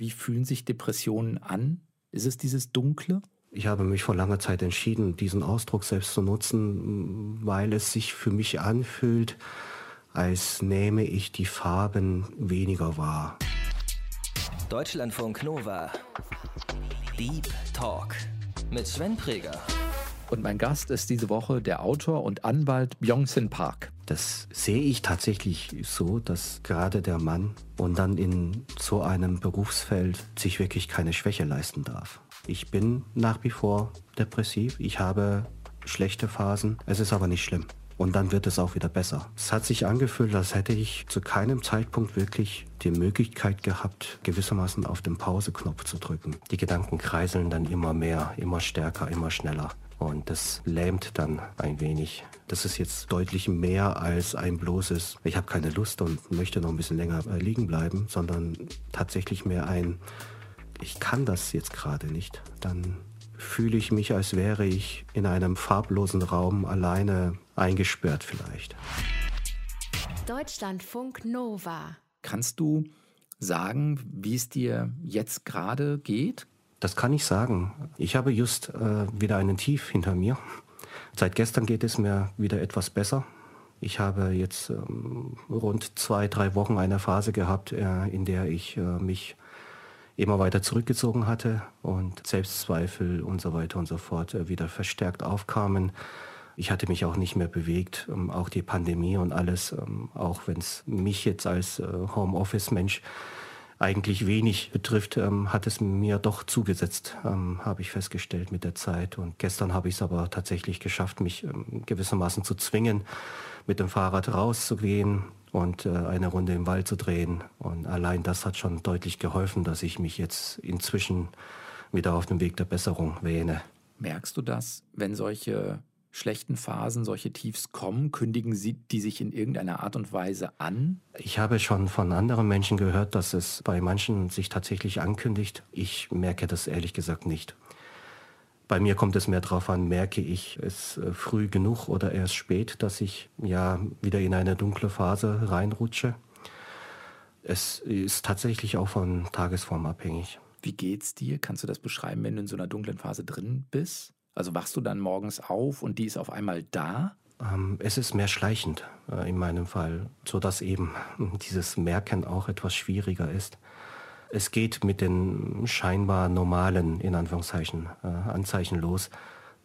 Wie fühlen sich Depressionen an? Ist es dieses Dunkle? Ich habe mich vor langer Zeit entschieden, diesen Ausdruck selbst zu nutzen, weil es sich für mich anfühlt, als nehme ich die Farben weniger wahr. Deutschlandfunk Nova. Deep Talk mit Sven Präger. Und mein Gast ist diese Woche der Autor und Anwalt Byung-Sin Park. Das sehe ich tatsächlich so, dass gerade der Mann und dann in so einem Berufsfeld sich wirklich keine Schwäche leisten darf. Ich bin nach wie vor depressiv, ich habe schlechte Phasen, es ist aber nicht schlimm. Und dann wird es auch wieder besser. Es hat sich angefühlt, als hätte ich zu keinem Zeitpunkt wirklich die Möglichkeit gehabt, gewissermaßen auf den Pause-Knopf zu drücken. Die Gedanken kreiseln dann immer mehr, immer stärker, immer schneller. Und das lähmt dann ein wenig. Das ist jetzt deutlich mehr als ein bloßes, ich habe keine Lust und möchte noch ein bisschen länger äh, liegen bleiben, sondern tatsächlich mehr ein, ich kann das jetzt gerade nicht. Dann fühle ich mich, als wäre ich in einem farblosen Raum alleine eingesperrt vielleicht. Deutschlandfunk Nova. Kannst du sagen, wie es dir jetzt gerade geht? Das kann ich sagen. Ich habe just äh, wieder einen Tief hinter mir. Seit gestern geht es mir wieder etwas besser. Ich habe jetzt ähm, rund zwei, drei Wochen eine Phase gehabt, äh, in der ich äh, mich immer weiter zurückgezogen hatte und Selbstzweifel und so weiter und so fort äh, wieder verstärkt aufkamen. Ich hatte mich auch nicht mehr bewegt, ähm, auch die Pandemie und alles, ähm, auch wenn es mich jetzt als äh, Homeoffice-Mensch eigentlich wenig betrifft, ähm, hat es mir doch zugesetzt, ähm, habe ich festgestellt mit der Zeit. Und gestern habe ich es aber tatsächlich geschafft, mich ähm, gewissermaßen zu zwingen, mit dem Fahrrad rauszugehen und äh, eine Runde im Wald zu drehen. Und allein das hat schon deutlich geholfen, dass ich mich jetzt inzwischen wieder auf dem Weg der Besserung wähne. Merkst du das, wenn solche schlechten Phasen, solche Tiefs kommen? Kündigen sie die sich in irgendeiner Art und Weise an? Ich habe schon von anderen Menschen gehört, dass es bei manchen sich tatsächlich ankündigt. Ich merke das ehrlich gesagt nicht. Bei mir kommt es mehr darauf an, merke ich es äh, früh genug oder erst spät, dass ich ja wieder in eine dunkle Phase reinrutsche. Es ist tatsächlich auch von Tagesform abhängig. Wie geht's dir? Kannst du das beschreiben, wenn du in so einer dunklen Phase drin bist? Also wachst du dann morgens auf und die ist auf einmal da? Ähm, es ist mehr schleichend äh, in meinem Fall, sodass eben dieses Merken auch etwas schwieriger ist. Es geht mit den scheinbar normalen, in Anführungszeichen, äh, Anzeichen los,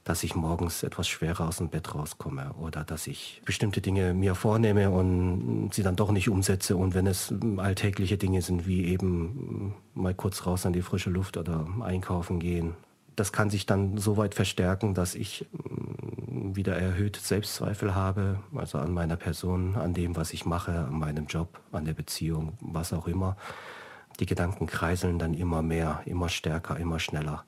dass ich morgens etwas schwerer aus dem Bett rauskomme oder dass ich bestimmte Dinge mir vornehme und sie dann doch nicht umsetze. Und wenn es alltägliche Dinge sind, wie eben mal kurz raus an die frische Luft oder einkaufen gehen das kann sich dann so weit verstärken, dass ich mm, wieder erhöht Selbstzweifel habe, also an meiner Person, an dem, was ich mache, an meinem Job, an der Beziehung, was auch immer. Die Gedanken kreiseln dann immer mehr, immer stärker, immer schneller.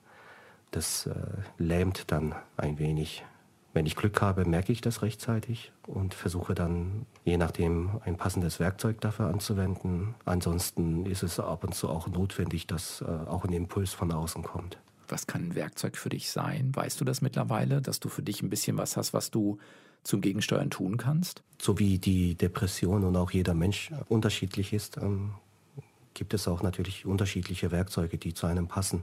Das äh, lähmt dann ein wenig. Wenn ich Glück habe, merke ich das rechtzeitig und versuche dann, je nachdem, ein passendes Werkzeug dafür anzuwenden. Ansonsten ist es ab und zu auch notwendig, dass äh, auch ein Impuls von außen kommt was kann ein Werkzeug für dich sein? Weißt du das mittlerweile, dass du für dich ein bisschen was hast, was du zum Gegensteuern tun kannst? So wie die Depression und auch jeder Mensch unterschiedlich ist, ähm, gibt es auch natürlich unterschiedliche Werkzeuge, die zu einem passen.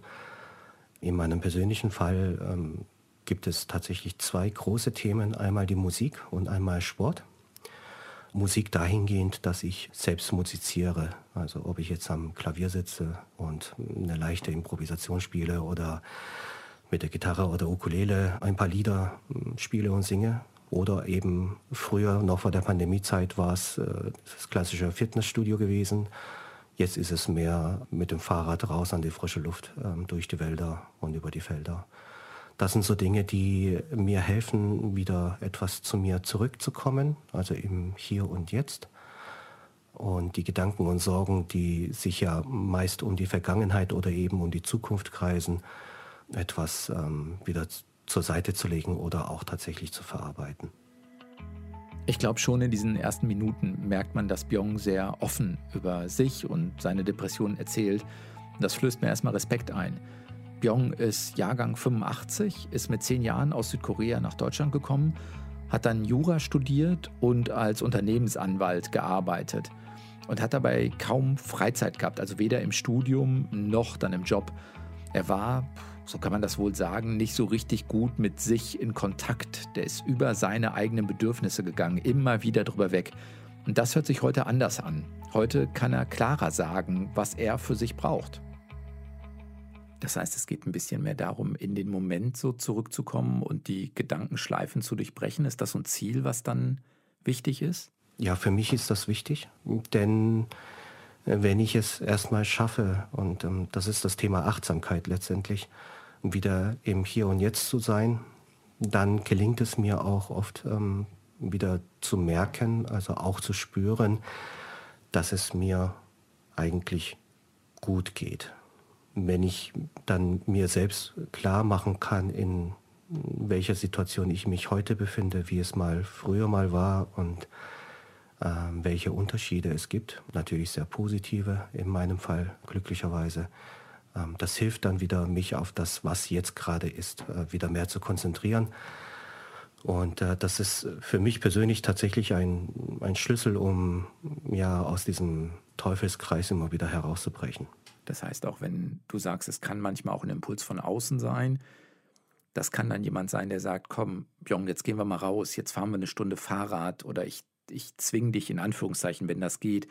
In meinem persönlichen Fall ähm, gibt es tatsächlich zwei große Themen, einmal die Musik und einmal Sport. Musik dahingehend, dass ich selbst musiziere. Also ob ich jetzt am Klavier sitze und eine leichte Improvisation spiele oder mit der Gitarre oder Ukulele ein paar Lieder hm, spiele und singe. Oder eben früher, noch vor der Pandemiezeit, war es äh, das klassische Fitnessstudio gewesen. Jetzt ist es mehr mit dem Fahrrad raus an die frische Luft, ähm, durch die Wälder und über die Felder. Das sind so Dinge, die mir helfen, wieder etwas zu mir zurückzukommen, also im Hier und Jetzt. Und die Gedanken und Sorgen, die sich ja meist um die Vergangenheit oder eben um die Zukunft kreisen, etwas ähm, wieder zur Seite zu legen oder auch tatsächlich zu verarbeiten. Ich glaube schon in diesen ersten Minuten merkt man, dass Byung sehr offen über sich und seine Depressionen erzählt. Das flößt mir erstmal Respekt ein. Byung ist Jahrgang 85, ist mit zehn Jahren aus Südkorea nach Deutschland gekommen, hat dann Jura studiert und als Unternehmensanwalt gearbeitet. und hat dabei kaum Freizeit gehabt, also weder im Studium noch dann im Job. Er war, so kann man das wohl sagen, nicht so richtig gut mit sich in Kontakt. Der ist über seine eigenen Bedürfnisse gegangen, immer wieder drüber weg. Und das hört sich heute anders an. Heute kann er klarer sagen, was er für sich braucht. Das heißt, es geht ein bisschen mehr darum, in den Moment so zurückzukommen und die Gedankenschleifen zu durchbrechen. Ist das so ein Ziel, was dann wichtig ist? Ja, für mich ist das wichtig, denn äh, wenn ich es erstmal schaffe, und ähm, das ist das Thema Achtsamkeit letztendlich, wieder im Hier und Jetzt zu sein, dann gelingt es mir auch oft ähm, wieder zu merken, also auch zu spüren, dass es mir eigentlich gut geht. Wenn ich dann mir selbst klar machen kann, in welcher Situation ich mich heute befinde, wie es mal früher mal war und äh, welche Unterschiede es gibt. Natürlich sehr positive in meinem Fall, glücklicherweise. Ähm, das hilft dann wieder, mich auf das, was jetzt gerade ist, äh, wieder mehr zu konzentrieren. Und äh, das ist für mich persönlich tatsächlich ein, ein Schlüssel, um ja aus diesem Teufelskreis immer wieder herauszubrechen. Das heißt, auch wenn du sagst, es kann manchmal auch ein Impuls von außen sein, das kann dann jemand sein, der sagt, komm, Björn, jetzt gehen wir mal raus, jetzt fahren wir eine Stunde Fahrrad oder ich, ich zwinge dich in Anführungszeichen, wenn das geht,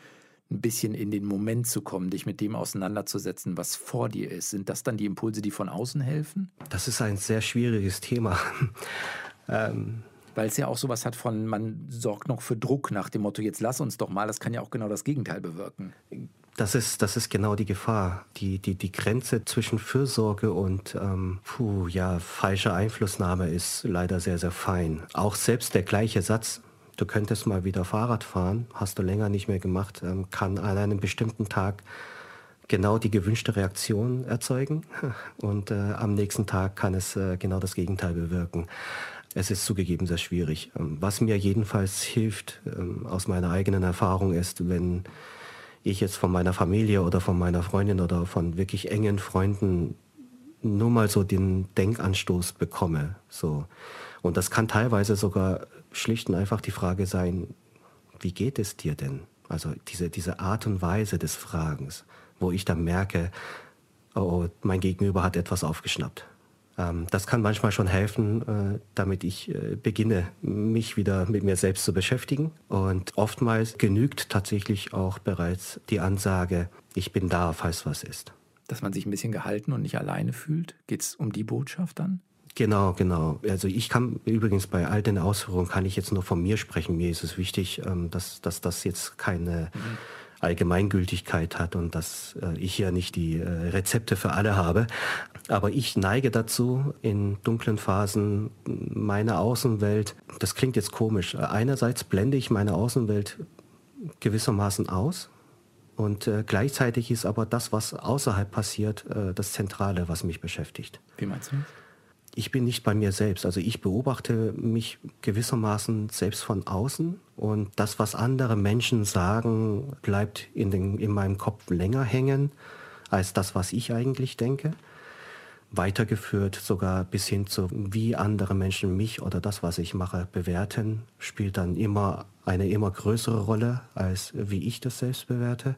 ein bisschen in den Moment zu kommen, dich mit dem auseinanderzusetzen, was vor dir ist. Sind das dann die Impulse, die von außen helfen? Das ist ein sehr schwieriges Thema. Ähm, Weil es ja auch sowas hat von, man sorgt noch für Druck nach dem Motto, jetzt lass uns doch mal, das kann ja auch genau das Gegenteil bewirken. Das ist, das ist genau die Gefahr. Die, die, die Grenze zwischen Fürsorge und ähm, puh, ja, falscher Einflussnahme ist leider sehr, sehr fein. Auch selbst der gleiche Satz, du könntest mal wieder Fahrrad fahren, hast du länger nicht mehr gemacht, ähm, kann an einem bestimmten Tag genau die gewünschte Reaktion erzeugen und äh, am nächsten Tag kann es äh, genau das Gegenteil bewirken. Es ist zugegeben sehr schwierig. Ähm, was mir jedenfalls hilft ähm, aus meiner eigenen Erfahrung ist, wenn ich jetzt von meiner Familie oder von meiner Freundin oder von wirklich engen Freunden nur mal so den Denkanstoß bekomme, so. Und das kann teilweise sogar schlicht und einfach die Frage sein, wie geht es dir denn? Also diese, diese Art und Weise des Fragens, wo ich dann merke, oh, mein Gegenüber hat etwas aufgeschnappt. Ähm, das kann manchmal schon helfen, äh, damit ich äh, beginne, mich wieder mit mir selbst zu beschäftigen. Und oftmals genügt tatsächlich auch bereits die Ansage, ich bin da, falls was ist. Dass man sich ein bisschen gehalten und nicht alleine fühlt? Geht es um die Botschaft dann? Genau, genau. Also ich kann übrigens bei all den Ausführungen kann ich jetzt nur von mir sprechen. Mir ist es wichtig, ähm, dass, dass das jetzt keine mhm. Allgemeingültigkeit hat und dass äh, ich ja nicht die äh, Rezepte für alle habe. Aber ich neige dazu, in dunklen Phasen meine Außenwelt, das klingt jetzt komisch, einerseits blende ich meine Außenwelt gewissermaßen aus, und äh, gleichzeitig ist aber das, was außerhalb passiert, äh, das Zentrale, was mich beschäftigt. Wie meinst du das? Ich bin nicht bei mir selbst. Also ich beobachte mich gewissermaßen selbst von außen und das, was andere Menschen sagen, bleibt in, den, in meinem Kopf länger hängen als das, was ich eigentlich denke. Weitergeführt sogar bis hin zu, wie andere Menschen mich oder das, was ich mache, bewerten, spielt dann immer eine immer größere Rolle, als wie ich das selbst bewerte.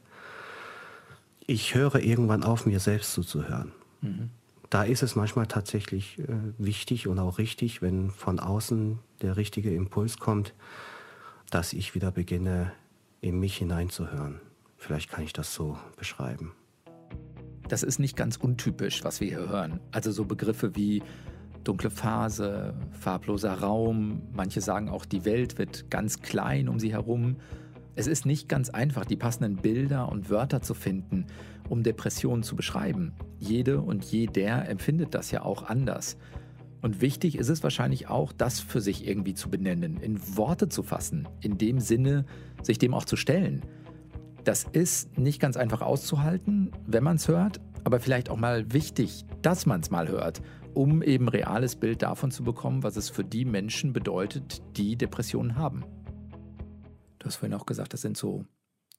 Ich höre irgendwann auf, mir selbst zuzuhören. Mhm da ist es manchmal tatsächlich äh, wichtig und auch richtig, wenn von außen der richtige Impuls kommt, dass ich wieder beginne, in mich hineinzuhören. Vielleicht kann ich das so beschreiben. Das ist nicht ganz untypisch, was wir hier hören. Also so Begriffe wie dunkle Phase, farbloser Raum, manche sagen auch, die Welt wird ganz klein um sie herum. Es ist nicht ganz einfach, die passenden Bilder und Wörter zu finden, um Depressionen zu beschreiben. Jede und jeder empfindet das ja auch anders. Und wichtig ist es wahrscheinlich auch, das für sich irgendwie zu benennen, in Worte zu fassen, in dem Sinne, sich dem auch zu stellen. Das ist nicht ganz einfach auszuhalten, wenn man es hört, aber vielleicht auch mal wichtig, dass man es mal hört, um eben reales Bild davon zu bekommen, was es für die Menschen bedeutet, die Depressionen haben. Du hast vorhin auch gesagt, das sind so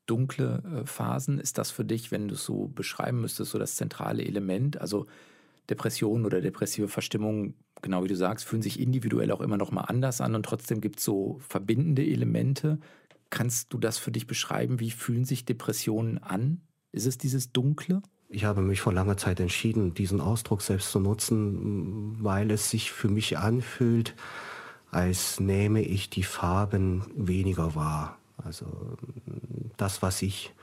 dunkle äh, Phasen. Ist das für dich, wenn du es so beschreiben müsstest, so das zentrale Element? Also Depressionen oder depressive Verstimmungen, genau wie du sagst, fühlen sich individuell auch immer noch mal anders an und trotzdem gibt es so verbindende Elemente. Kannst du das für dich beschreiben? Wie fühlen sich Depressionen an? Ist es dieses Dunkle? Ich habe mich vor langer Zeit entschieden, diesen Ausdruck selbst zu nutzen, weil es sich für mich anfühlt, als nehme ich die Farben weniger wahr. Also das, was ich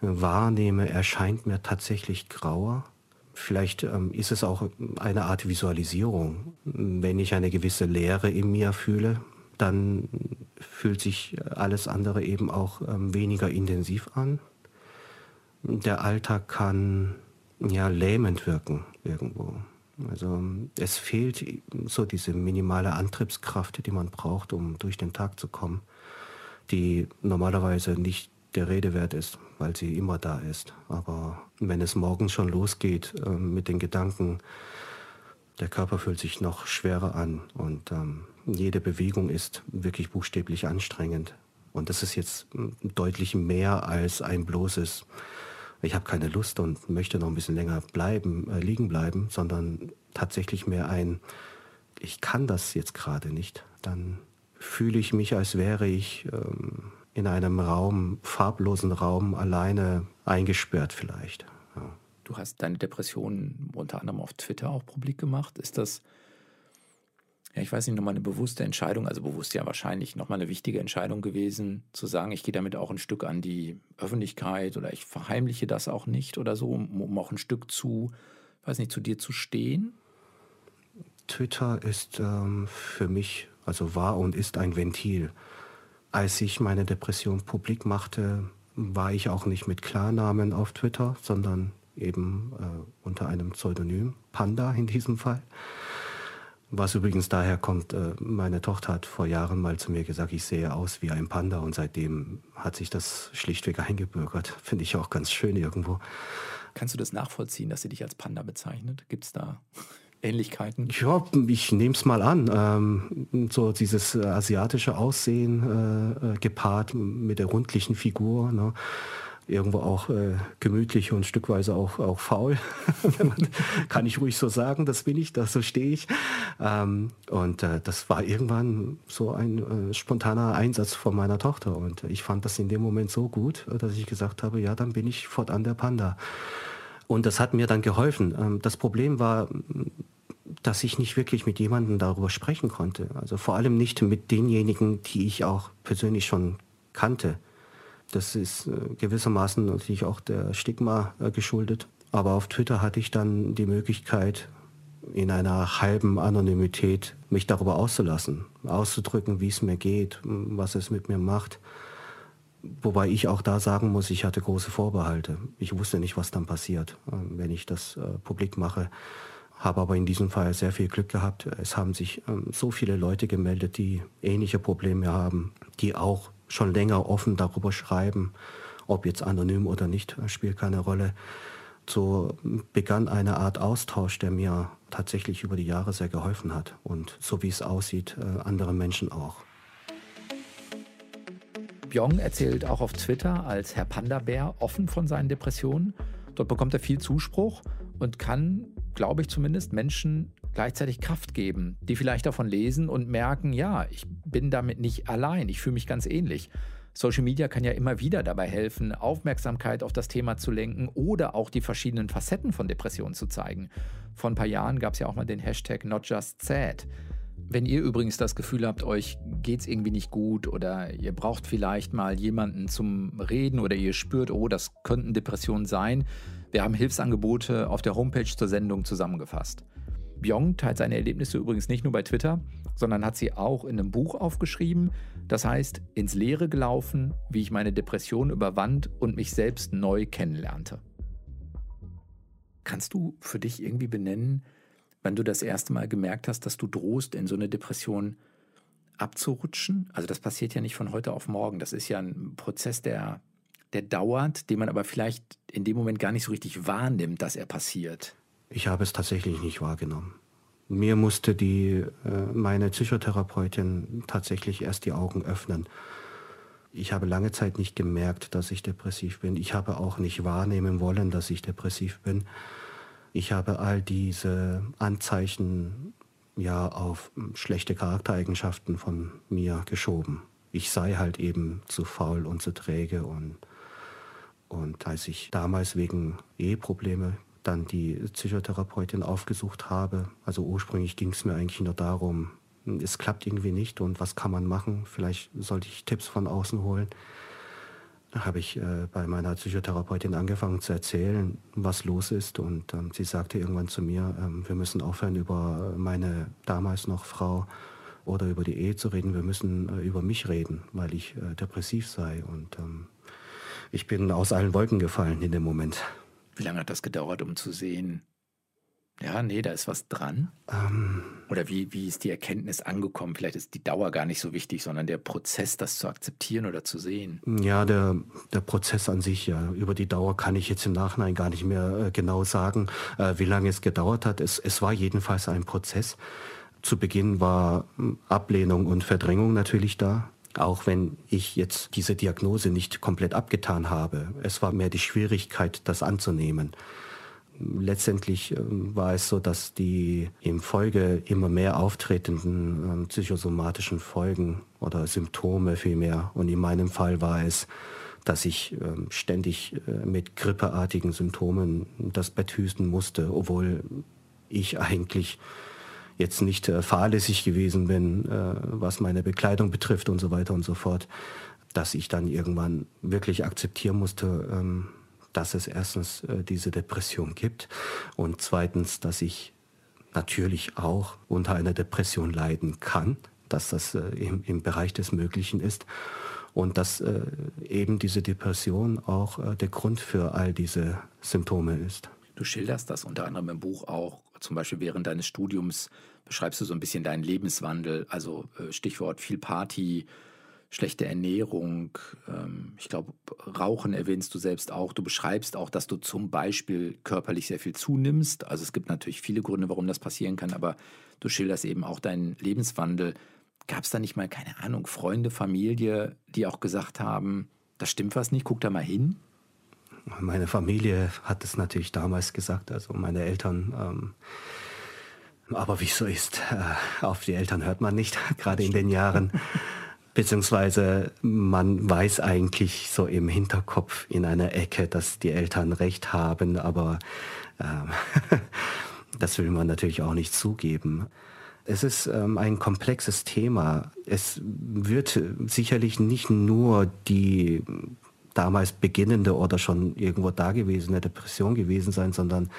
wahrnehme, erscheint mir tatsächlich grauer. Vielleicht ähm, ist es auch eine Art Visualisierung. Wenn ich eine gewisse Leere in mir fühle, dann fühlt sich alles andere eben auch ähm, weniger intensiv an. Der Alltag kann ja lähmend wirken irgendwo. Also es fehlt so diese minimale Antriebskraft, die man braucht, um durch den Tag zu kommen, die normalerweise nicht der Rede wert ist, weil sie immer da ist. Aber wenn es morgens schon losgeht äh, mit den Gedanken, der Körper fühlt sich noch schwerer an und ähm, jede Bewegung ist wirklich buchstäblich anstrengend. Und das ist jetzt deutlich mehr als ein bloßes ich habe keine Lust und möchte noch ein bisschen länger bleiben, äh, liegen bleiben, sondern tatsächlich mehr ein, ich kann das jetzt gerade nicht, dann fühle ich mich, als wäre ich ähm, in einem Raum, farblosen Raum, alleine eingesperrt vielleicht. Ja. Du hast deine Depression unter anderem auf Twitter auch publik gemacht. Ist das ja, ich weiß nicht, nochmal eine bewusste Entscheidung, also bewusst ja wahrscheinlich nochmal eine wichtige Entscheidung gewesen, zu sagen, ich gehe damit auch ein Stück an die Öffentlichkeit oder ich verheimliche das auch nicht oder so, um, um auch ein Stück zu, weiß nicht, zu dir zu stehen? Twitter ist ähm, für mich, also war und ist ein Ventil. Als ich meine Depression publik machte, war ich auch nicht mit Klarnamen auf Twitter, sondern eben äh, unter einem Pseudonym, Panda in diesem Fall. Was übrigens daher kommt, äh, meine Tochter hat vor Jahren mal zu mir gesagt, ich sehe aus wie ein Panda und seitdem hat sich das schlichtweg eingebürgert. Finde ich auch ganz schön irgendwo. Kannst du das nachvollziehen, dass sie dich als Panda bezeichnet? Gibt es da Ähnlichkeiten? Ja, ich nehme es mal an. Ähm, so dieses asiatische Aussehen äh, äh gepaart mit der rundlichen Figur. Ne? irgendwo auch äh, gemütlich und stückweise auch, auch faul. Kann ich ruhig so sagen, das bin ich, das so stehe ich. Ähm, und äh, das war irgendwann so ein äh, spontaner Einsatz von meiner Tochter. Und ich fand das in dem Moment so gut, dass ich gesagt habe, ja, dann bin ich fortan der Panda. Und das hat mir dann geholfen. Ähm, das Problem war, dass ich nicht wirklich mit jemandem darüber sprechen konnte. Also vor allem nicht mit denjenigen, die ich auch persönlich schon kannte. Das ist äh, gewissermaßen natürlich auch der Stigma äh, geschuldet. Aber auf Twitter hatte ich dann die Möglichkeit, in einer halben Anonymität mich darüber auszulassen, auszudrücken, wie es mir geht, was es mit mir macht. Wobei ich auch da sagen muss, ich hatte große Vorbehalte. Ich wusste nicht, was dann passiert, äh, wenn ich das äh, publik mache. Habe aber in diesem Fall sehr viel Glück gehabt. Es haben sich ähm, so viele Leute gemeldet, die ähnliche Probleme haben, die auch schon länger offen darüber schreiben, ob jetzt anonym oder nicht, spielt keine Rolle. So begann eine Art Austausch, der mir tatsächlich über die Jahre sehr geholfen hat und so wie es aussieht, äh, andere Menschen auch. Byong erzählt auch auf Twitter als Herr Panda-Bär offen von seinen Depressionen. Dort bekommt er viel Zuspruch und kann, glaube ich zumindest, Menschen gleichzeitig Kraft geben, die vielleicht davon lesen und merken, ja, ich bin damit nicht allein, ich fühle mich ganz ähnlich. Social Media kann ja immer wieder dabei helfen, Aufmerksamkeit auf das Thema zu lenken oder auch die verschiedenen Facetten von Depressionen zu zeigen. Vor ein paar Jahren gab es ja auch mal den Hashtag NotJustSad. Wenn ihr übrigens das Gefühl habt, euch geht es irgendwie nicht gut oder ihr braucht vielleicht mal jemanden zum Reden oder ihr spürt, oh, das könnten Depressionen sein, wir haben Hilfsangebote auf der Homepage zur Sendung zusammengefasst. Byong teilt seine Erlebnisse übrigens nicht nur bei Twitter, sondern hat sie auch in einem Buch aufgeschrieben. Das heißt, ins Leere gelaufen, wie ich meine Depression überwand und mich selbst neu kennenlernte. Kannst du für dich irgendwie benennen, wann du das erste Mal gemerkt hast, dass du drohst, in so eine Depression abzurutschen? Also das passiert ja nicht von heute auf morgen. Das ist ja ein Prozess, der, der dauert, den man aber vielleicht in dem Moment gar nicht so richtig wahrnimmt, dass er passiert. Ich habe es tatsächlich nicht wahrgenommen. Mir musste die, äh, meine Psychotherapeutin tatsächlich erst die Augen öffnen. Ich habe lange Zeit nicht gemerkt, dass ich depressiv bin. Ich habe auch nicht wahrnehmen wollen, dass ich depressiv bin. Ich habe all diese Anzeichen ja auf schlechte Charaktereigenschaften von mir geschoben. ich sei halt eben zu faul und zu träge. Und, und als ich damals wegen Eheprobleme dann die Psychotherapeutin aufgesucht habe, also ursprünglich ging es mir eigentlich nur darum, es klappt irgendwie nicht und was kann man machen? Vielleicht sollte ich Tipps von außen holen. Habe ich äh, bei meiner Psychotherapeutin angefangen zu erzählen, was los ist und ähm, sie sagte irgendwann zu mir, ähm, wir müssen aufhören über meine damals noch Frau oder über die Ehe zu reden, wir müssen äh, über mich reden, weil ich äh, depressiv sei. Und ähm, ich bin aus allen Wolken gefallen in dem Moment. Wie lange hat das gedauert, um zu sehen, ja, nee, da ist was dran? Ähm, Oder wie, wie ist die Erkenntnis angekommen? Vielleicht ist die Dauer gar nicht so wichtig, sondern der Prozess, das zu akzeptieren oder zu sehen. Ja, der, der Prozess an sich, ja. Über die Dauer kann ich jetzt im Nachhinein gar nicht mehr äh, genau sagen, äh, wie lange es gedauert hat. Es, es war jedenfalls ein Prozess. Zu Beginn war hm, Ablehnung und Verdrängung natürlich da. Auch wenn ich jetzt diese Diagnose nicht komplett abgetan habe. Es war mehr die Schwierigkeit, das anzunehmen. Letztendlich ähm, war es so, dass die im Folge immer mehr auftretenden ähm, psychosomatischen Folgen oder Symptome vielmehr, und in meinem Fall war es, dass ich ähm, ständig äh, mit grippeartigen Symptomen das Bett hüsten musste, obwohl ich eigentlich jetzt nicht äh, fahrlässig gewesen bin, äh, was meine Bekleidung betrifft und so weiter und so fort, dass ich dann irgendwann wirklich akzeptieren musste, dass es erstens äh, diese Depression gibt und zweitens, dass ich natürlich auch unter einer Depression leiden kann, dass das äh, im, im Bereich des Möglichen ist und dass äh, eben diese Depression auch der Grund für all diese Symptome ist. Du schilderst das unter anderem im Buch auch, zum Beispiel während deines Studiums beschreibst du so ein bisschen deinen Lebenswandel, also Stichwort viel Party, schlechte Ernährung, ähm, ich glaube, Rauchen erwähnst du selbst auch. Du beschreibst auch, dass du zum Beispiel körperlich sehr viel zunimmst. Also es gibt natürlich viele Gründe, warum das passieren kann, aber du schilderst eben auch deinen Lebenswandel. Gab es da nicht mal, keine Ahnung, Freunde, Familie, die auch gesagt haben, das stimmt was nicht, guck da mal hin? Meine Familie hat es natürlich damals gesagt, also meine Eltern. Ähm, aber wie es so ist, äh, auf die Eltern hört man nicht, gerade in den Jahren. Beziehungsweise man weiß eigentlich so im Hinterkopf in einer Ecke, dass die Eltern recht haben, aber äh, das will man natürlich auch nicht zugeben. Es ist ähm, ein komplexes Thema. Es wird sicherlich nicht nur die damals beginnende oder schon irgendwo dagewesene Depression gewesen sein, sondern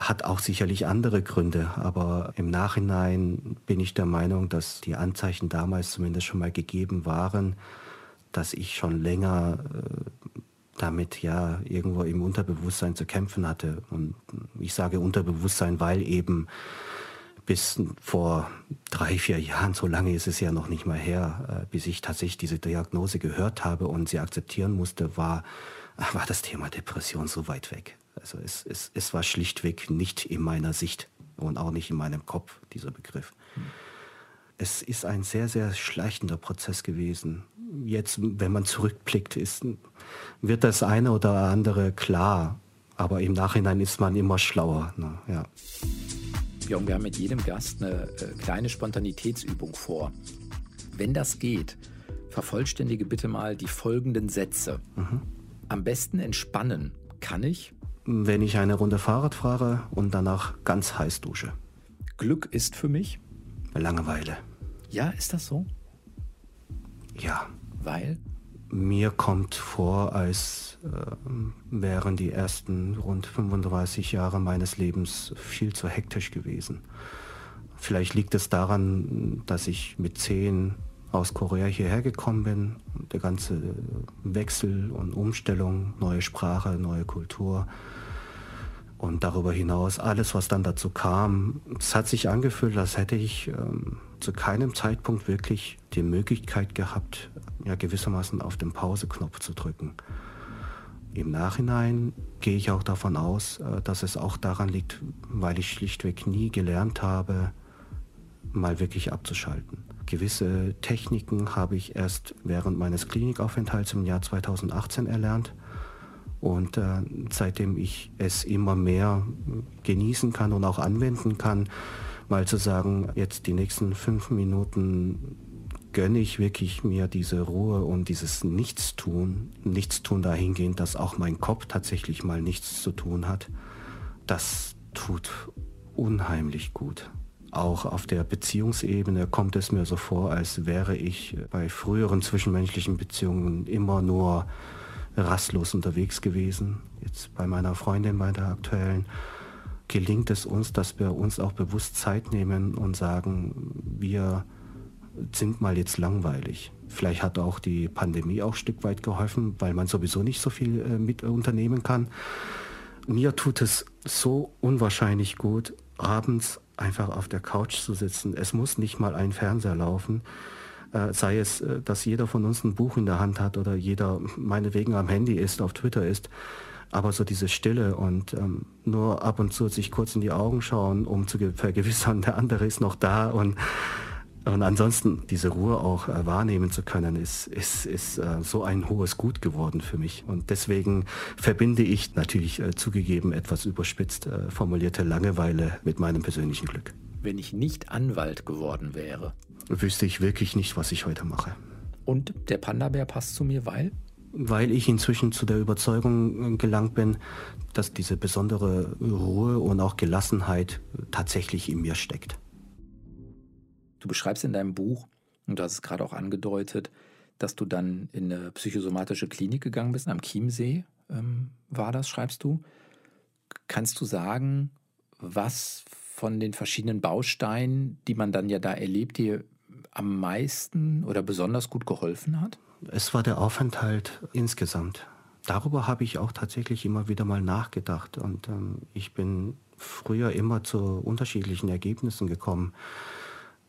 hat auch sicherlich andere Gründe, aber im Nachhinein bin ich der Meinung, dass die Anzeichen damals zumindest schon mal gegeben waren, dass ich schon länger äh, damit ja irgendwo im Unterbewusstsein zu kämpfen hatte. Und ich sage Unterbewusstsein, weil eben bis vor drei, vier Jahren, so lange ist es ja noch nicht mal her, äh, bis ich tatsächlich diese Diagnose gehört habe und sie akzeptieren musste, war, war das Thema Depression so weit weg. Also es, es, es war schlichtweg nicht in meiner Sicht und auch nicht in meinem Kopf, dieser Begriff. Hm. Es ist ein sehr, sehr schleichender Prozess gewesen. Jetzt, wenn man zurückblickt, ist, wird das eine oder andere klar, aber im Nachhinein ist man immer schlauer. Ne? Ja. Björn, wir haben mit jedem Gast eine äh, kleine Spontanitätsübung vor. Wenn das geht, vervollständige bitte mal die folgenden Sätze. Mhm. Am besten entspannen kann ich, wenn ich eine Runde Fahrrad fahre und danach ganz heiß dusche. Glück ist für mich? Langeweile. Ja, ist das so? Ja. Weil? Mir kommt vor, als äh, wären die ersten rund 35 Jahre meines Lebens viel zu hektisch gewesen. Vielleicht liegt es daran, dass ich mit zehn aus Korea hierher gekommen bin. Der ganze Wechsel und Umstellung, neue Sprache, neue Kultur und darüber hinaus alles, was dann dazu kam. Es hat sich angefühlt, als hätte ich ähm, zu keinem Zeitpunkt wirklich die Möglichkeit gehabt, ja gewissermaßen auf den Pauseknopf zu drücken. Im Nachhinein gehe ich auch davon aus, äh, dass es auch daran liegt, weil ich schlichtweg nie gelernt habe, mal wirklich abzuschalten. Gewisse Techniken habe ich erst während meines Klinikaufenthalts im Jahr 2018 erlernt. Und äh, seitdem ich es immer mehr genießen kann und auch anwenden kann, mal zu sagen, jetzt die nächsten fünf Minuten gönne ich wirklich mir diese Ruhe und dieses Nichtstun, Nichtstun dahingehend, dass auch mein Kopf tatsächlich mal nichts zu tun hat. Das tut unheimlich gut. Auch auf der Beziehungsebene kommt es mir so vor, als wäre ich bei früheren zwischenmenschlichen Beziehungen immer nur rastlos unterwegs gewesen. Jetzt bei meiner Freundin, bei der aktuellen, gelingt es uns, dass wir uns auch bewusst Zeit nehmen und sagen, wir sind mal jetzt langweilig. Vielleicht hat auch die Pandemie auch ein Stück weit geholfen, weil man sowieso nicht so viel äh, mit unternehmen kann. Mir tut es so unwahrscheinlich gut, abends einfach auf der Couch zu sitzen. Es muss nicht mal ein Fernseher laufen. Äh, sei es, äh, dass jeder von uns ein Buch in der Hand hat oder jeder meinetwegen am Handy ist, auf Twitter ist. Aber so diese Stille und ähm, nur ab und zu sich kurz in die Augen schauen, um zu vergewissern, der andere ist noch da und und ansonsten diese Ruhe auch äh, wahrnehmen zu können, ist, ist, ist äh, so ein hohes Gut geworden für mich. Und deswegen verbinde ich natürlich äh, zugegeben etwas überspitzt äh, formulierte Langeweile mit meinem persönlichen Glück. Wenn ich nicht Anwalt geworden wäre, wüsste ich wirklich nicht, was ich heute mache. Und der Panda-Bär passt zu mir, weil? Weil ich inzwischen zu der Überzeugung äh, gelangt bin, dass diese besondere Ruhe und auch Gelassenheit tatsächlich in mir steckt. Du beschreibst in deinem Buch, und du hast es gerade auch angedeutet, dass du dann in eine psychosomatische Klinik gegangen bist, am Chiemsee ähm, war das, schreibst du. Kannst du sagen, was von den verschiedenen Bausteinen, die man dann ja da erlebt, dir am meisten oder besonders gut geholfen hat? Es war der Aufenthalt insgesamt. Darüber habe ich auch tatsächlich immer wieder mal nachgedacht und ähm, ich bin früher immer zu unterschiedlichen Ergebnissen gekommen.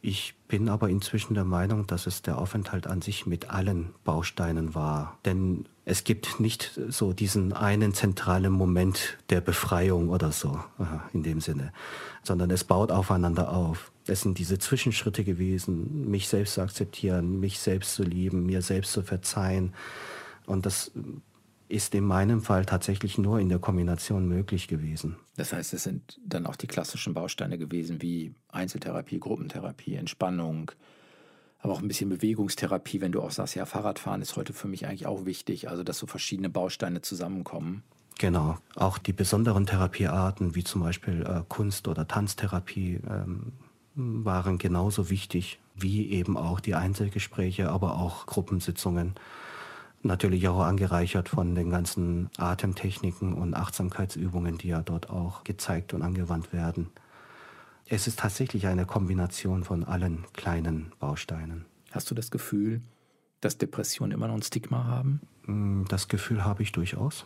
Ich bin aber inzwischen der Meinung, dass es der Aufenthalt an sich mit allen Bausteinen war. Denn es gibt nicht so diesen einen zentralen Moment der Befreiung oder so in dem Sinne, sondern es baut aufeinander auf. Es sind diese Zwischenschritte gewesen, mich selbst zu akzeptieren, mich selbst zu lieben, mir selbst zu verzeihen. Und das ist in meinem Fall tatsächlich nur in der Kombination möglich gewesen. Das heißt, es sind dann auch die klassischen Bausteine gewesen wie Einzeltherapie, Gruppentherapie, Entspannung, aber auch ein bisschen Bewegungstherapie, wenn du auch sagst, ja, Fahrradfahren ist heute für mich eigentlich auch wichtig, also dass so verschiedene Bausteine zusammenkommen. Genau, auch die besonderen Therapiearten wie zum Beispiel äh, Kunst- oder Tanztherapie ähm, waren genauso wichtig wie eben auch die Einzelgespräche, aber auch Gruppensitzungen. Natürlich auch angereichert von den ganzen Atemtechniken und Achtsamkeitsübungen, die ja dort auch gezeigt und angewandt werden. Es ist tatsächlich eine Kombination von allen kleinen Bausteinen. Hast du das Gefühl, dass Depressionen immer noch ein Stigma haben? Mm, das Gefühl habe ich durchaus.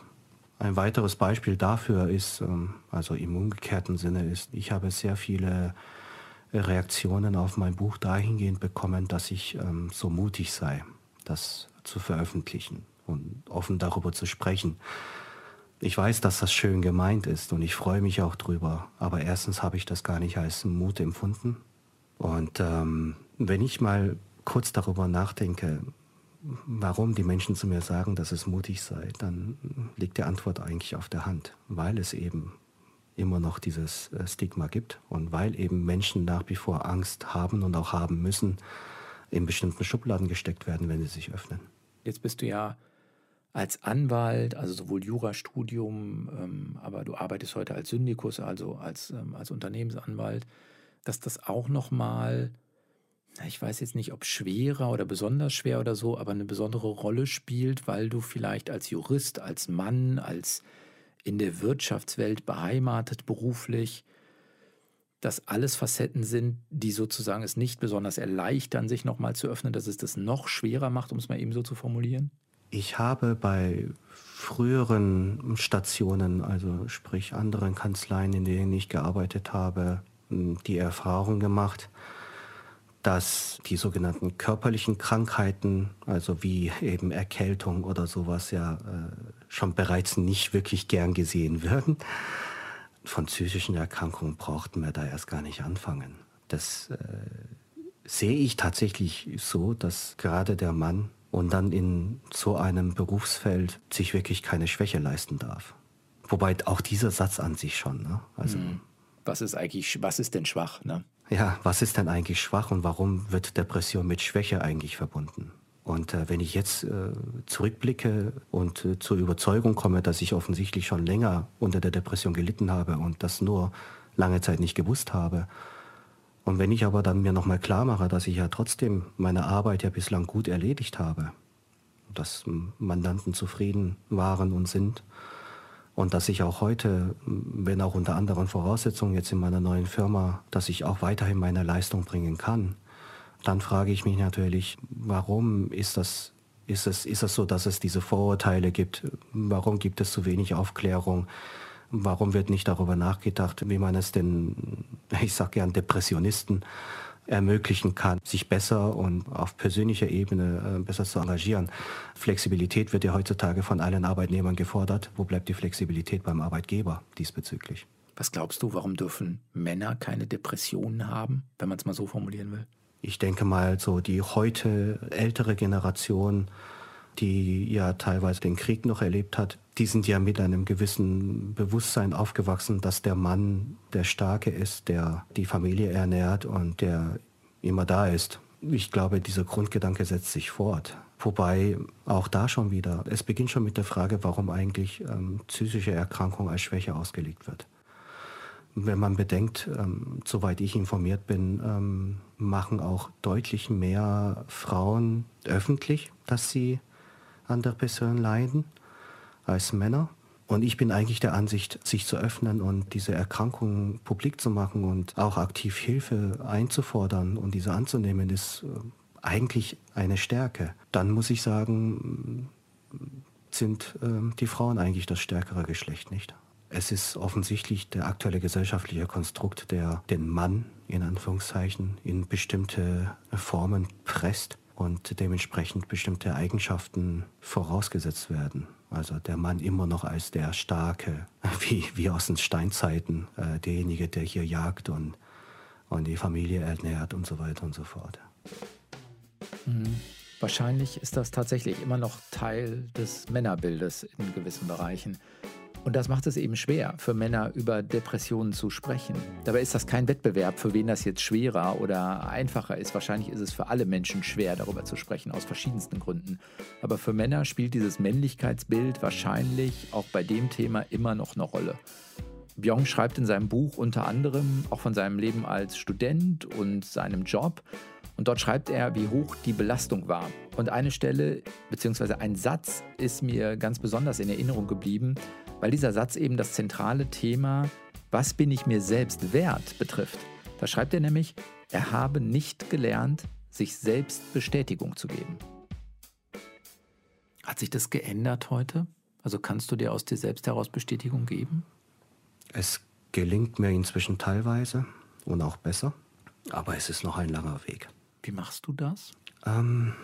Ein weiteres Beispiel dafür ist, ähm, also im umgekehrten Sinne ist, ich habe sehr viele Reaktionen auf mein Buch dahingehend bekommen, dass ich ähm, so mutig sei, das zu veröffentlichen und offen darüber zu sprechen. Ich weiß, dass das schön gemeint ist und ich freue mich auch drüber, aber erstens habe ich das gar nicht als Mut empfunden. Und ähm, wenn ich mal kurz darüber nachdenke, warum die Menschen zu mir sagen, dass es mutig sei, dann liegt die Antwort eigentlich auf der Hand, weil es eben immer noch dieses äh, Stigma gibt und weil eben Menschen nach wie vor Angst haben und auch haben müssen, in bestimmten Schubladen gesteckt werden, wenn sie sich öffnen. Jetzt bist du ja als Anwalt, also sowohl Jurastudium, ähm, aber du arbeitest heute als Syndikus, also als, ähm, als Unternehmensanwalt, dass das auch nochmal, ich weiß jetzt nicht, ob schwerer oder besonders schwer oder so, aber eine besondere Rolle spielt, weil du vielleicht als Jurist, als Mann, als in der Wirtschaftswelt beheimatet beruflich, dass alles Facetten sind, die sozusagen es nicht besonders erleichtern, sich nochmal zu öffnen, dass es das noch schwerer macht, um es mal eben so zu formulieren? Ich habe bei früheren Stationen, also sprich anderen Kanzleien, in denen ich gearbeitet habe, die Erfahrung gemacht, dass die sogenannten körperlichen Krankheiten, also wie eben Erkältung oder sowas, ja äh, schon bereits nicht wirklich gern gesehen werden von psychischen Erkrankungen brauchten wir da erst gar nicht anfangen. Das äh, sehe ich tatsächlich so, dass gerade der Mann und dann in so einem Berufsfeld sich wirklich keine Schwäche leisten darf. Wobei auch dieser Satz an sich schon, ne? Also mhm. was ist eigentlich, was ist denn schwach, ne? ja, was ist denn eigentlich schwach und warum wird Depression mit Schwäche eigentlich verbunden? Und äh, wenn ich jetzt äh, zurückblicke und äh, zur Überzeugung komme, dass ich offensichtlich schon länger unter der Depression gelitten habe und das nur lange Zeit nicht gewusst habe, und wenn ich aber dann mir nochmal klar mache, dass ich ja trotzdem meine Arbeit ja bislang gut erledigt habe, dass Mandanten zufrieden waren und sind und dass ich auch heute, wenn auch unter anderen Voraussetzungen jetzt in meiner neuen Firma, dass ich auch weiterhin meine Leistung bringen kann, dann frage ich mich natürlich, warum ist das, ist es, ist es so, dass es diese Vorurteile gibt? Warum gibt es zu wenig Aufklärung? Warum wird nicht darüber nachgedacht, wie man es den, ich sage gern, Depressionisten ermöglichen kann, sich besser und auf persönlicher Ebene äh, besser zu engagieren. Flexibilität wird ja heutzutage von allen Arbeitnehmern gefordert. Wo bleibt die Flexibilität beim Arbeitgeber diesbezüglich? Was glaubst du, warum dürfen Männer keine Depressionen haben, wenn man es mal so formulieren will? Ich denke mal, so die heute ältere Generation, die ja teilweise den Krieg noch erlebt hat, die sind ja mit einem gewissen Bewusstsein aufgewachsen, dass der Mann der Starke ist, der die Familie ernährt und der immer da ist. Ich glaube, dieser Grundgedanke setzt sich fort. Wobei auch da schon wieder, es beginnt schon mit der Frage, warum eigentlich ähm, psychische Erkrankung als Schwäche ausgelegt wird. Wenn man bedenkt, ähm, soweit ich informiert bin, ähm, machen auch deutlich mehr Frauen öffentlich, dass sie an der Person leiden als Männer. Und ich bin eigentlich der Ansicht, sich zu öffnen und diese Erkrankung publik zu machen und auch aktiv Hilfe einzufordern und diese anzunehmen, ist äh, eigentlich eine Stärke. Dann muss ich sagen, sind äh, die Frauen eigentlich das stärkere Geschlecht nicht. Es ist offensichtlich der aktuelle gesellschaftliche Konstrukt, der den Mann in Anführungszeichen in bestimmte Formen presst und dementsprechend bestimmte Eigenschaften vorausgesetzt werden. Also der Mann immer noch als der Starke, wie, wie aus den Steinzeiten, äh, derjenige, der hier jagt und, und die Familie ernährt und so weiter und so fort. Mhm. Wahrscheinlich ist das tatsächlich immer noch Teil des Männerbildes in gewissen Bereichen. Und das macht es eben schwer, für Männer über Depressionen zu sprechen. Dabei ist das kein Wettbewerb, für wen das jetzt schwerer oder einfacher ist. Wahrscheinlich ist es für alle Menschen schwer, darüber zu sprechen, aus verschiedensten Gründen. Aber für Männer spielt dieses Männlichkeitsbild wahrscheinlich auch bei dem Thema immer noch eine Rolle. Byung schreibt in seinem Buch unter anderem auch von seinem Leben als Student und seinem Job. Und dort schreibt er, wie hoch die Belastung war. Und eine Stelle bzw. ein Satz ist mir ganz besonders in Erinnerung geblieben weil dieser Satz eben das zentrale Thema, was bin ich mir selbst wert, betrifft. Da schreibt er nämlich, er habe nicht gelernt, sich selbst Bestätigung zu geben. Hat sich das geändert heute? Also kannst du dir aus dir selbst heraus Bestätigung geben? Es gelingt mir inzwischen teilweise und auch besser, aber es ist noch ein langer Weg. Wie machst du das? Ähm,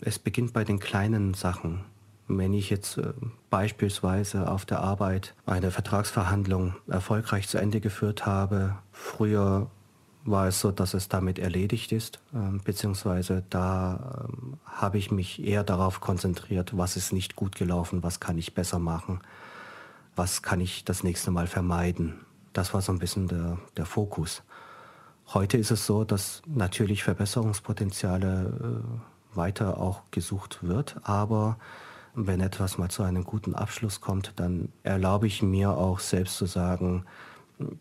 es beginnt bei den kleinen Sachen. Wenn ich jetzt äh, beispielsweise auf der Arbeit eine Vertragsverhandlung erfolgreich zu Ende geführt habe, früher war es so, dass es damit erledigt ist, äh, beziehungsweise da äh, habe ich mich eher darauf konzentriert, was ist nicht gut gelaufen, was kann ich besser machen, was kann ich das nächste Mal vermeiden. Das war so ein bisschen der, der Fokus. Heute ist es so, dass natürlich Verbesserungspotenziale äh, weiter auch gesucht wird, aber wenn etwas mal zu einem guten Abschluss kommt, dann erlaube ich mir auch selbst zu sagen,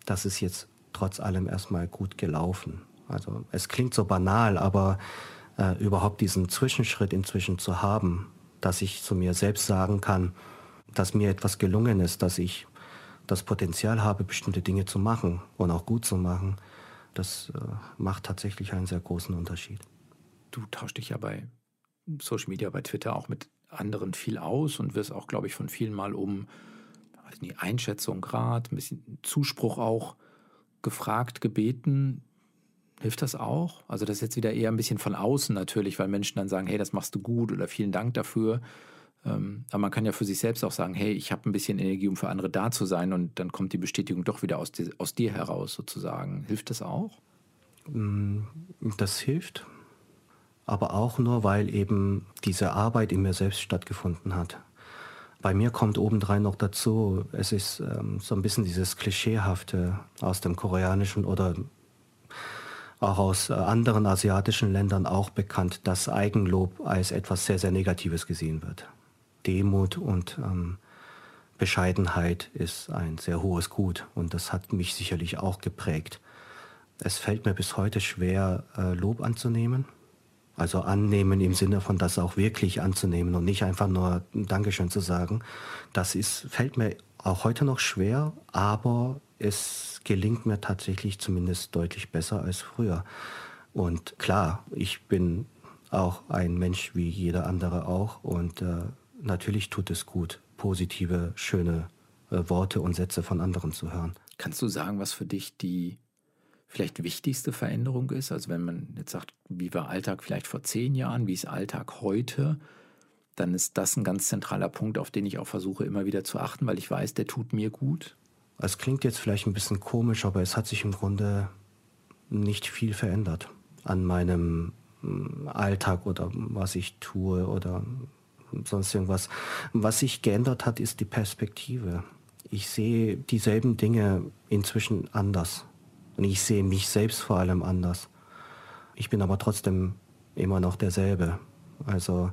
das ist jetzt trotz allem erstmal gut gelaufen. Also es klingt so banal, aber äh, überhaupt diesen Zwischenschritt inzwischen zu haben, dass ich zu mir selbst sagen kann, dass mir etwas gelungen ist, dass ich das Potenzial habe, bestimmte Dinge zu machen und auch gut zu machen, das äh, macht tatsächlich einen sehr großen Unterschied. Du tauschst dich ja bei Social Media, bei Twitter auch mit anderen viel aus und wirst auch, glaube ich, von vielen mal um die Einschätzung, Rat, ein bisschen Zuspruch auch gefragt, gebeten. Hilft das auch? Also das ist jetzt wieder eher ein bisschen von außen natürlich, weil Menschen dann sagen, hey, das machst du gut oder vielen Dank dafür. Ähm, aber man kann ja für sich selbst auch sagen, hey, ich habe ein bisschen Energie, um für andere da zu sein und dann kommt die Bestätigung doch wieder aus, dir, aus dir heraus sozusagen. Hilft das auch? Mm, das hilft aber auch nur, weil eben diese Arbeit in mir selbst stattgefunden hat. Bei mir kommt obendrein noch dazu, es ist ähm, so ein bisschen dieses Klischeehafte aus dem Koreanischen oder auch aus äh, anderen asiatischen Ländern auch bekannt, dass Eigenlob als etwas sehr, sehr Negatives gesehen wird. Demut und ähm, Bescheidenheit ist ein sehr hohes Gut und das hat mich sicherlich auch geprägt. Es fällt mir bis heute schwer, äh, Lob anzunehmen. Also annehmen im Sinne von das auch wirklich anzunehmen und nicht einfach nur Dankeschön zu sagen. Das ist, fällt mir auch heute noch schwer, aber es gelingt mir tatsächlich zumindest deutlich besser als früher. Und klar, ich bin auch ein Mensch wie jeder andere auch und äh, natürlich tut es gut, positive, schöne äh, Worte und Sätze von anderen zu hören. Kannst du sagen, was für dich die vielleicht wichtigste Veränderung ist? Also wenn man jetzt sagt, wie war Alltag vielleicht vor zehn Jahren, wie ist Alltag heute? Dann ist das ein ganz zentraler Punkt, auf den ich auch versuche immer wieder zu achten, weil ich weiß, der tut mir gut. Es klingt jetzt vielleicht ein bisschen komisch, aber es hat sich im Grunde nicht viel verändert an meinem mm, Alltag oder was ich tue oder sonst irgendwas. Was sich geändert hat, ist die Perspektive. Ich sehe dieselben Dinge inzwischen anders. Und ich sehe mich selbst vor allem anders. Ich bin aber trotzdem immer noch derselbe. Also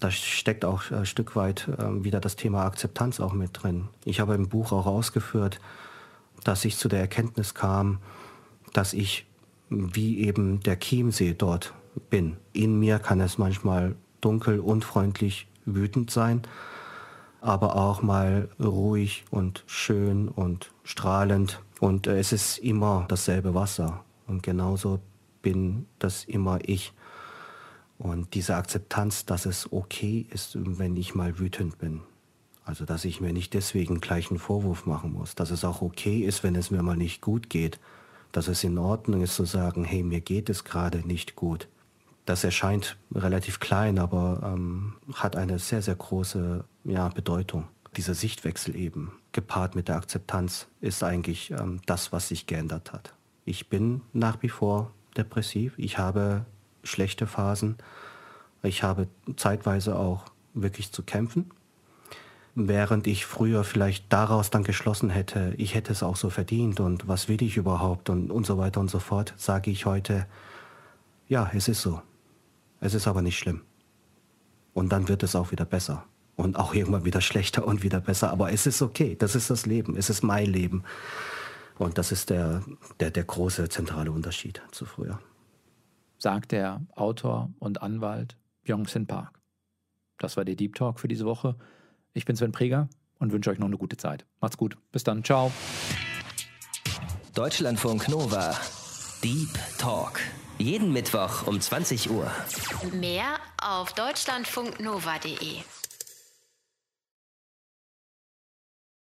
da steckt auch ein Stück weit äh, wieder das Thema Akzeptanz auch mit drin. Ich habe im Buch auch ausgeführt, dass ich zu der Erkenntnis kam, dass ich wie eben der Chiemsee dort bin. In mir kann es manchmal dunkel, unfreundlich, wütend sein, aber auch mal ruhig und schön und strahlend. Und äh, es ist immer dasselbe Wasser. Und genauso bin das immer ich. Und diese Akzeptanz, dass es okay ist, wenn ich mal wütend bin. Also, dass ich mir nicht deswegen gleich einen Vorwurf machen muss. Dass es auch okay ist, wenn es mir mal nicht gut geht. Dass es in Ordnung ist zu sagen, hey, mir geht es gerade nicht gut. Das erscheint relativ klein, aber ähm, hat eine sehr, sehr große ja, Bedeutung. Dieser Sichtwechsel eben, gepaart mit der Akzeptanz, ist eigentlich ähm, das, was sich geändert hat. Ich bin nach wie vor depressiv. Ich habe schlechte Phasen. Ich habe zeitweise auch wirklich zu kämpfen. Während ich früher vielleicht daraus dann geschlossen hätte, ich hätte es auch so verdient und was will ich überhaupt und, und so weiter und so fort, sage ich heute, ja, es ist so. Es ist aber nicht schlimm. Und dann wird es auch wieder besser. Und auch irgendwann wieder schlechter und wieder besser. Aber es ist okay. Das ist das Leben. Es ist mein Leben. Und das ist der, der, der große zentrale Unterschied zu früher. Sagt der Autor und Anwalt Byung-Sin Park. Das war der Deep Talk für diese Woche. Ich bin Sven Preger und wünsche euch noch eine gute Zeit. Macht's gut. Bis dann. Ciao. Deutschlandfunk Nova. Deep Talk. Jeden Mittwoch um 20 Uhr. Mehr auf deutschlandfunknova.de.